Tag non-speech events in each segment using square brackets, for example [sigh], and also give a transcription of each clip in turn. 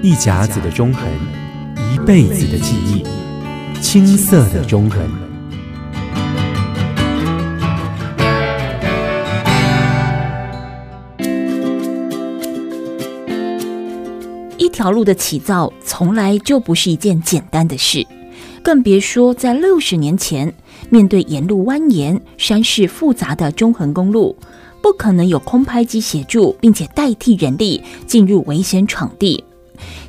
一甲子的中横，一辈子的记忆，青涩的中横。一条路的起造，从来就不是一件简单的事，更别说在六十年前，面对沿路蜿蜒、山势复杂的中横公路。不可能有空拍机协助，并且代替人力进入危险场地。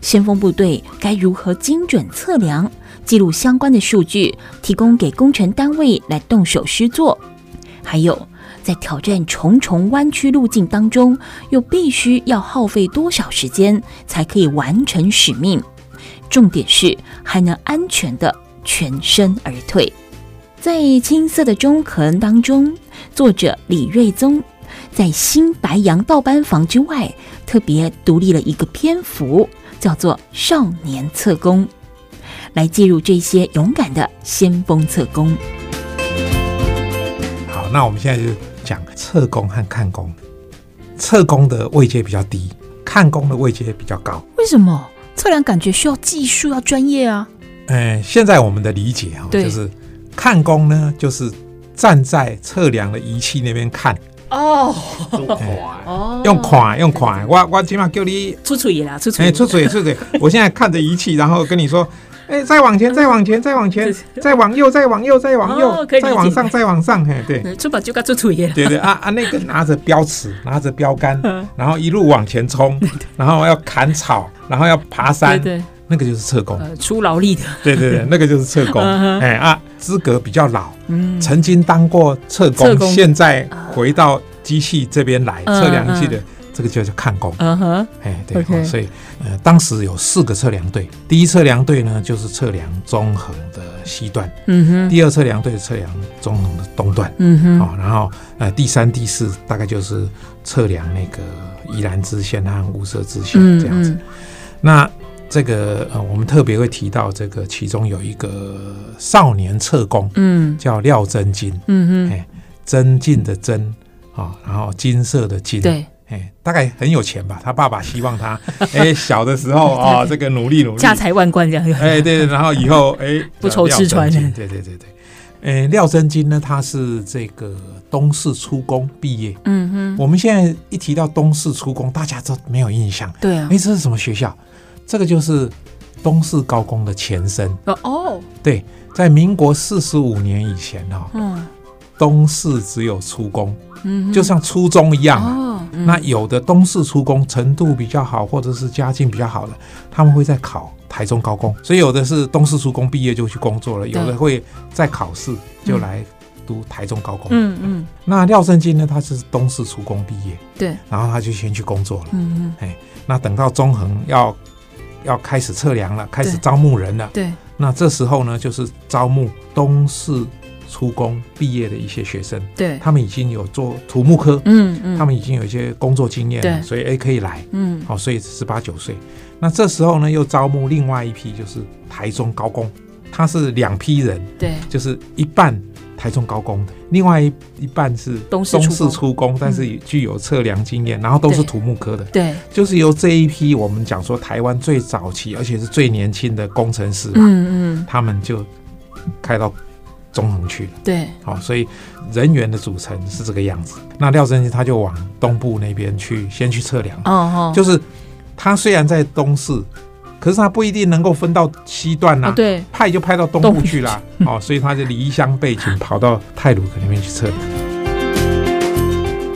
先锋部队该如何精准测量、记录相关的数据，提供给工程单位来动手施作？还有，在挑战重重弯曲路径当中，又必须要耗费多少时间才可以完成使命？重点是还能安全地全身而退。在青色的中横当中，作者李瑞宗。在新白杨道班房之外，特别独立了一个篇幅，叫做《少年测工》，来记录这些勇敢的先锋测工。好，那我们现在就讲测工和看工。测工的位阶比较低，看工的位阶比较高。为什么？测量感觉需要技术，要专业啊。嗯，现在我们的理解啊，就是看工呢，就是站在测量的仪器那边看。哦，用看用看，我我起码叫你出嘴啦，出嘴，出嘴出嘴。[laughs] 我现在看着仪器，然后跟你说，哎，再往前，再往前，再往前，[laughs] 再往右，再往右，再往右，再往上，再往上，嘿，对，[laughs] 出把就该出嘴耶。对对啊啊，那个拿着标尺，拿着标杆，然后一路往前冲，然后要砍草，然后要爬山。对那个就是侧工，呃，出劳力的。对对对，那个就是测工。哎啊，资格比较老，嗯，曾经当过测工，现在回到机器这边来测量仪器的，这个就叫看工。嗯哼，哎对，所以呃，当时有四个测量队，第一测量队呢就是测量中横的西段，嗯哼，第二测量队测量中横的东段，嗯哼，好，然后呃，第三、第四大概就是测量那个宜兰支线和雾社支线这样子，那。这个呃，我们特别会提到这个，其中有一个少年侧工，嗯，叫廖真金，嗯哼，哎，真进的真啊，然后金色的金，对，哎，大概很有钱吧？他爸爸希望他，[laughs] 哎，小的时候 [laughs] 啊，这个努力努力，家财万贯这样，哎，对，然后以后哎，[laughs] 不愁吃穿，对对对对，哎，廖真金呢，他是这个东势初工毕业，嗯哼，我们现在一提到东势初工，大家都没有印象，对啊，哎，这是什么学校？这个就是东势高工的前身哦，对，在民国四十五年以前哈，嗯，东势只有初工，嗯，就像初中一样哦。那有的东势初工程度比较好，或者是家境比较好的，他们会在考台中高工，所以有的是东势初工毕业就去工作了，有的会在考试就来读台中高工。嗯嗯。那廖胜金呢？他是东势初工毕业，对，然后他就先去工作了。嗯嗯。哎，那等到中横要。要开始测量了，开始招募人了。对，那这时候呢，就是招募东势初工毕业的一些学生。对，他们已经有做土木科，嗯嗯，他们已经有一些工作经验了，所以哎可以来，嗯，好，所以十八九岁。那这时候呢，又招募另外一批，就是台中高工，他是两批人，对，就是一半。台中高工的，另外一一半是东市出工，但是具有测量经验，然后都是土木科的。对，就是由这一批我们讲说台湾最早期，而且是最年轻的工程师，嗯嗯，他们就开到中横去了。对，好，所以人员的组成是这个样子。那廖振基他就往东部那边去，先去测量。哦哦，就是他虽然在东势。可是他不一定能够分到西段呐、啊，对，派就派到东部去了，[laughs] 哦，所以他就离乡背井跑到泰鲁克那边去测量。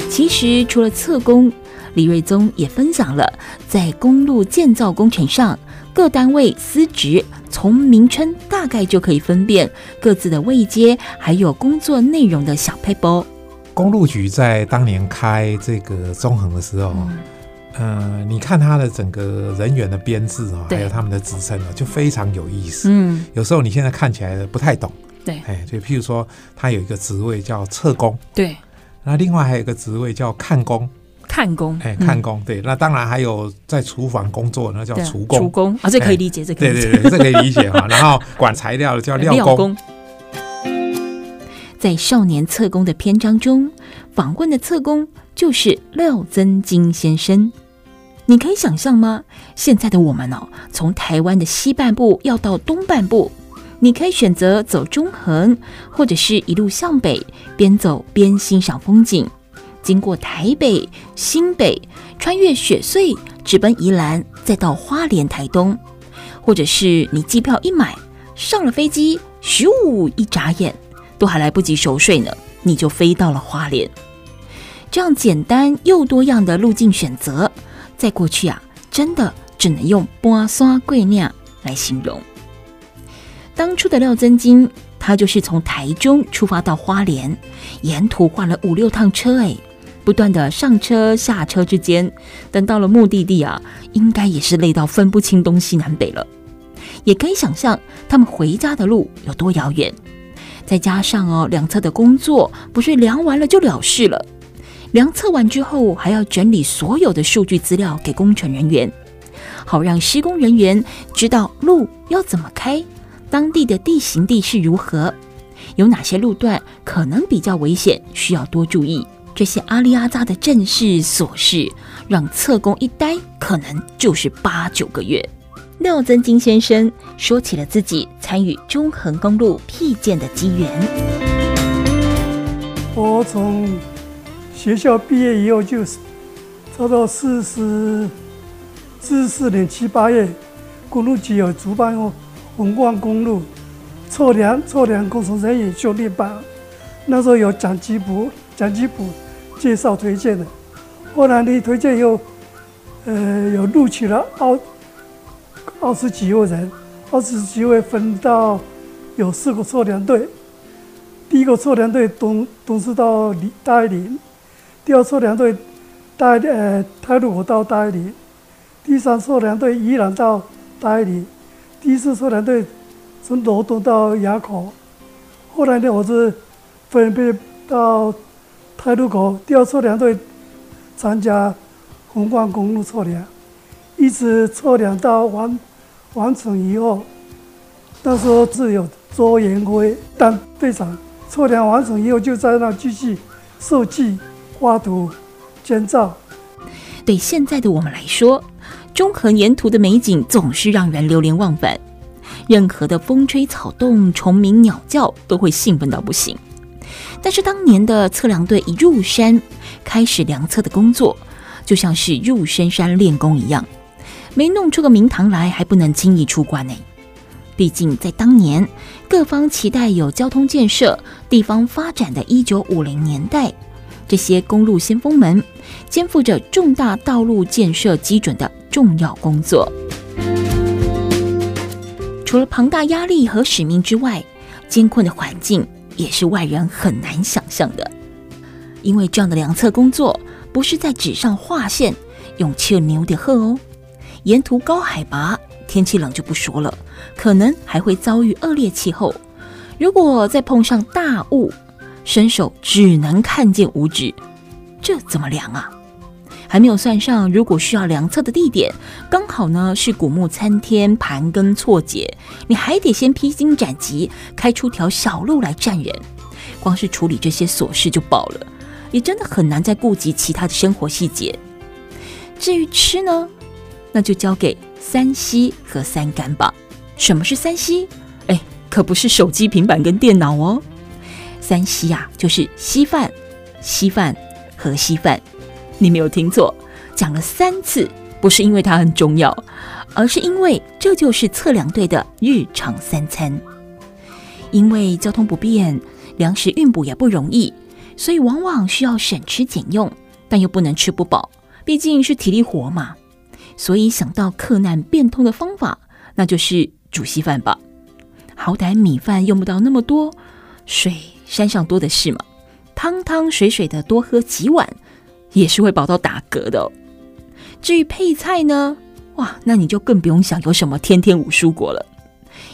其实除了测工，李瑞宗也分享了在公路建造工程上各单位司职，从名称大概就可以分辨各自的位阶，还有工作内容的小撇步。公路局在当年开这个中横的时候。呃，你看他的整个人员的编制啊，还有他们的职称啊，就非常有意思。嗯，有时候你现在看起来不太懂。对，哎，就譬如说，他有一个职位叫测工。对。那另外还有一个职位叫看工。看工。哎，看工。对，那当然还有在厨房工作那叫厨工。厨工啊，这可以理解，这可以理解。对对对，这可以理解哈。[laughs] 然后管材料的叫料工。料工。在少年测工的篇章中，访问的测工就是廖增金先生。你可以想象吗？现在的我们哦，从台湾的西半部要到东半部，你可以选择走中横，或者是一路向北，边走边欣赏风景，经过台北、新北，穿越雪隧，直奔宜兰，再到花莲、台东，或者是你机票一买，上了飞机，咻，一眨眼都还来不及熟睡呢，你就飞到了花莲。这样简单又多样的路径选择。在过去啊，真的只能用“搬山过岭”来形容。当初的廖增金，他就是从台中出发到花莲，沿途换了五六趟车，哎，不断的上车下车之间，等到了目的地啊，应该也是累到分不清东西南北了。也可以想象他们回家的路有多遥远。再加上哦，两侧的工作不是量完了就了事了。量测完之后，还要整理所有的数据资料给工程人员，好让施工人员知道路要怎么开，当地的地形地势如何，有哪些路段可能比较危险，需要多注意。这些阿里阿扎的正事琐事，让测工一待可能就是八九个月。廖增金先生说起了自己参与中横公路辟建的机缘。我从学校毕业以后，就差不多四十四四年七八月，公路局有主办哦，横贯公路测量测量工程人员训练班，那时候有蒋吉普蒋吉普介绍推荐的，后来你推荐以后，呃，有录取了二二十几位人，二十几位分到有四个测量队，第一个测量队东东是到大爱林。第二测量队带呃太鲁阁到大理，第三测量队依然到大理，第四测量队从罗东到垭口。后来呢，我是分别到太鲁阁第二测量队参加横贯公路测量，一直测量到完完成以后，那时候只有周延辉当队长。测量完成以后，就在那继续设计。画图、建造，对现在的我们来说，中横沿途的美景总是让人流连忘返。任何的风吹草动、虫鸣鸟叫，都会兴奋到不行。但是当年的测量队一入山，开始量测的工作，就像是入深山练功一样，没弄出个名堂来，还不能轻易出关呢。毕竟在当年，各方期待有交通建设、地方发展的一九五零年代。这些公路先锋们肩负着重大道路建设基准的重要工作，除了庞大压力和使命之外，艰困的环境也是外人很难想象的。因为这样的量测工作不是在纸上画线，用切牛的贺哦，沿途高海拔，天气冷就不说了，可能还会遭遇恶劣气候。如果再碰上大雾，伸手只能看见五指，这怎么量啊？还没有算上，如果需要量测的地点刚好呢是古木参天、盘根错节，你还得先披荆斩棘，开出条小路来站人。光是处理这些琐事就饱了，也真的很难再顾及其他的生活细节。至于吃呢，那就交给三 C 和三干吧。什么是三 C？哎，可不是手机、平板跟电脑哦。三稀呀，就是稀饭、稀饭和稀饭。你没有听错，讲了三次，不是因为它很重要，而是因为这就是测量队的日常三餐。因为交通不便，粮食运补也不容易，所以往往需要省吃俭用，但又不能吃不饱，毕竟是体力活嘛。所以想到克难变通的方法，那就是煮稀饭吧。好歹米饭用不到那么多，水。山上多的是嘛，汤汤水水的多喝几碗，也是会饱到打嗝的。至于配菜呢，哇，那你就更不用想有什么天天五蔬果了。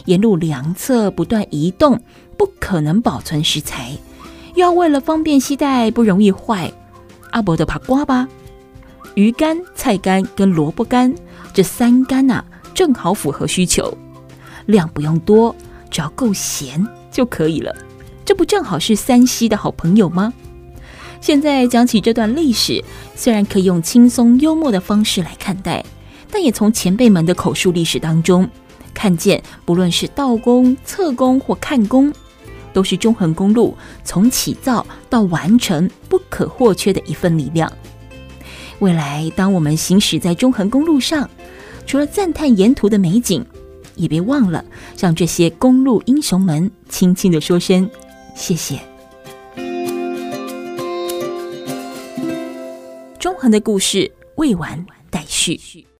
沿路两侧不断移动，不可能保存食材，又要为了方便携带，不容易坏，阿伯的爬瓜吧。鱼干、菜干跟萝卜干这三干啊，正好符合需求，量不用多，只要够咸就可以了。这不正好是 3C 的好朋友吗？现在讲起这段历史，虽然可以用轻松幽默的方式来看待，但也从前辈们的口述历史当中看见，不论是道工、测工或看工，都是中横公路从起造到完成不可或缺的一份力量。未来，当我们行驶在中横公路上，除了赞叹沿途的美景，也别忘了向这些公路英雄们轻轻地说声谢谢。中恒的故事未完待续。